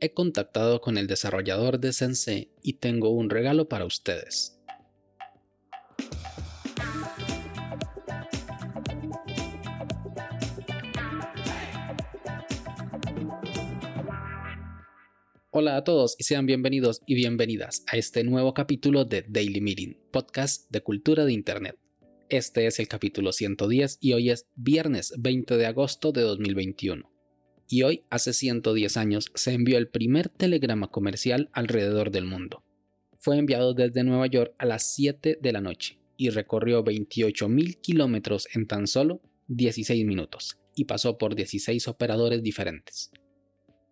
he contactado con el desarrollador de Sensei y tengo un regalo para ustedes. Hola a todos y sean bienvenidos y bienvenidas a este nuevo capítulo de Daily Meeting, podcast de cultura de Internet. Este es el capítulo 110 y hoy es viernes 20 de agosto de 2021 y hoy, hace 110 años, se envió el primer telegrama comercial alrededor del mundo. Fue enviado desde Nueva York a las 7 de la noche y recorrió 28.000 kilómetros en tan solo 16 minutos y pasó por 16 operadores diferentes.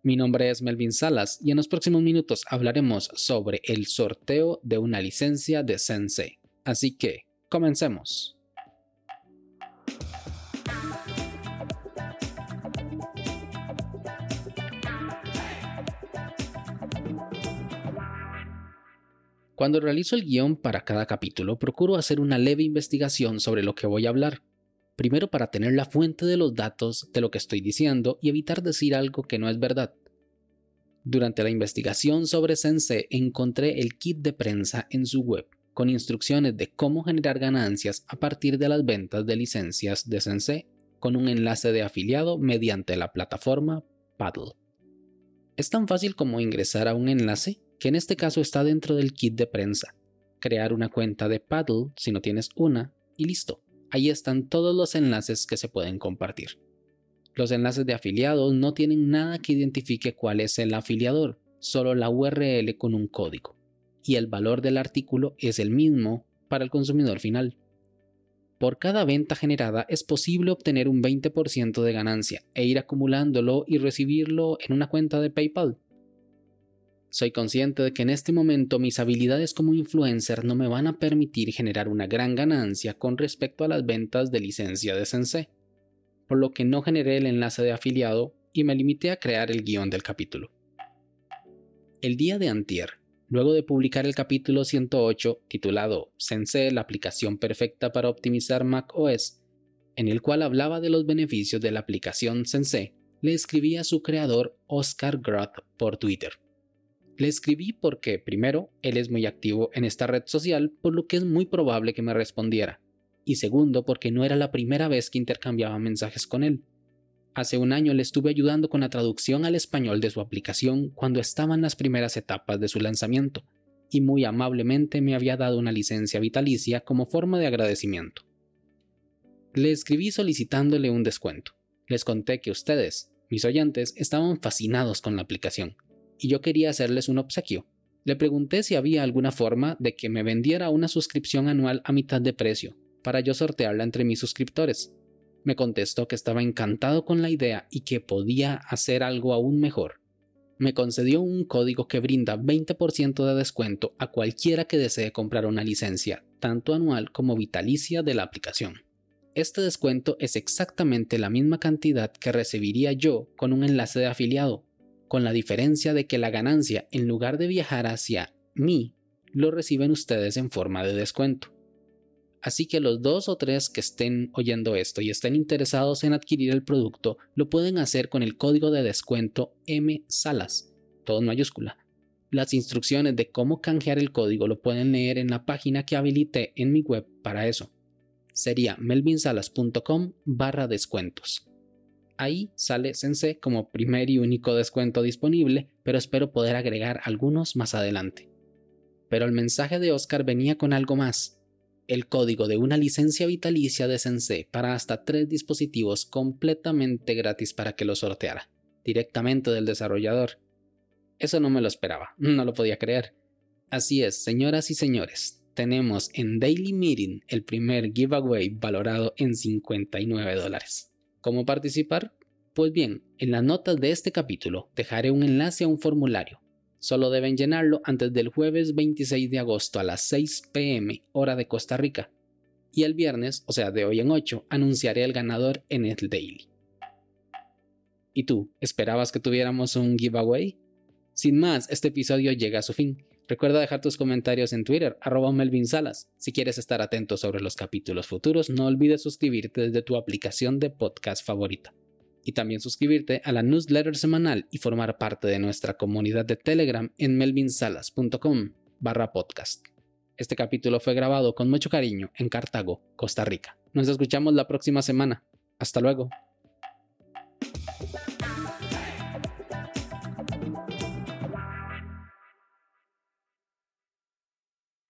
Mi nombre es Melvin Salas y en los próximos minutos hablaremos sobre el sorteo de una licencia de Sensei. Así que, comencemos. Cuando realizo el guion para cada capítulo, procuro hacer una leve investigación sobre lo que voy a hablar. Primero para tener la fuente de los datos de lo que estoy diciendo y evitar decir algo que no es verdad. Durante la investigación sobre Sensei encontré el kit de prensa en su web, con instrucciones de cómo generar ganancias a partir de las ventas de licencias de Sensei, con un enlace de afiliado mediante la plataforma Paddle. Es tan fácil como ingresar a un enlace que en este caso está dentro del kit de prensa. Crear una cuenta de Paddle si no tienes una y listo. Ahí están todos los enlaces que se pueden compartir. Los enlaces de afiliados no tienen nada que identifique cuál es el afiliador, solo la URL con un código. Y el valor del artículo es el mismo para el consumidor final. Por cada venta generada es posible obtener un 20% de ganancia e ir acumulándolo y recibirlo en una cuenta de PayPal. Soy consciente de que en este momento mis habilidades como influencer no me van a permitir generar una gran ganancia con respecto a las ventas de licencia de Sensei, por lo que no generé el enlace de afiliado y me limité a crear el guion del capítulo. El día de antier, luego de publicar el capítulo 108 titulado Sensei, la aplicación perfecta para optimizar Mac OS, en el cual hablaba de los beneficios de la aplicación Sensei, le escribí a su creador Oscar Groth por Twitter le escribí porque, primero, él es muy activo en esta red social, por lo que es muy probable que me respondiera. Y segundo, porque no era la primera vez que intercambiaba mensajes con él. Hace un año le estuve ayudando con la traducción al español de su aplicación cuando estaba en las primeras etapas de su lanzamiento, y muy amablemente me había dado una licencia vitalicia como forma de agradecimiento. Le escribí solicitándole un descuento. Les conté que ustedes, mis oyentes, estaban fascinados con la aplicación y yo quería hacerles un obsequio. Le pregunté si había alguna forma de que me vendiera una suscripción anual a mitad de precio, para yo sortearla entre mis suscriptores. Me contestó que estaba encantado con la idea y que podía hacer algo aún mejor. Me concedió un código que brinda 20% de descuento a cualquiera que desee comprar una licencia, tanto anual como vitalicia de la aplicación. Este descuento es exactamente la misma cantidad que recibiría yo con un enlace de afiliado, con la diferencia de que la ganancia, en lugar de viajar hacia mí, lo reciben ustedes en forma de descuento. Así que los dos o tres que estén oyendo esto y estén interesados en adquirir el producto, lo pueden hacer con el código de descuento MSALAS, todo en mayúscula. Las instrucciones de cómo canjear el código lo pueden leer en la página que habilité en mi web para eso. Sería melvinsalas.com barra descuentos. Ahí sale Sensei como primer y único descuento disponible, pero espero poder agregar algunos más adelante. Pero el mensaje de Oscar venía con algo más. El código de una licencia vitalicia de Sensei para hasta tres dispositivos completamente gratis para que lo sorteara, directamente del desarrollador. Eso no me lo esperaba, no lo podía creer. Así es, señoras y señores, tenemos en Daily Meeting el primer giveaway valorado en 59 dólares. ¿Cómo participar? Pues bien, en las notas de este capítulo dejaré un enlace a un formulario. Solo deben llenarlo antes del jueves 26 de agosto a las 6 pm hora de Costa Rica. Y el viernes, o sea, de hoy en 8, anunciaré el ganador en el daily. ¿Y tú, esperabas que tuviéramos un giveaway? Sin más, este episodio llega a su fin. Recuerda dejar tus comentarios en Twitter, arroba Melvin Salas. Si quieres estar atento sobre los capítulos futuros, no olvides suscribirte desde tu aplicación de podcast favorita. y también suscribirte a la newsletter semanal y formar parte de nuestra comunidad de Telegram en melvinsalas.com barra podcast. Este capítulo fue grabado con mucho cariño en Cartago, Costa Rica. Nos escuchamos la próxima semana. Hasta luego.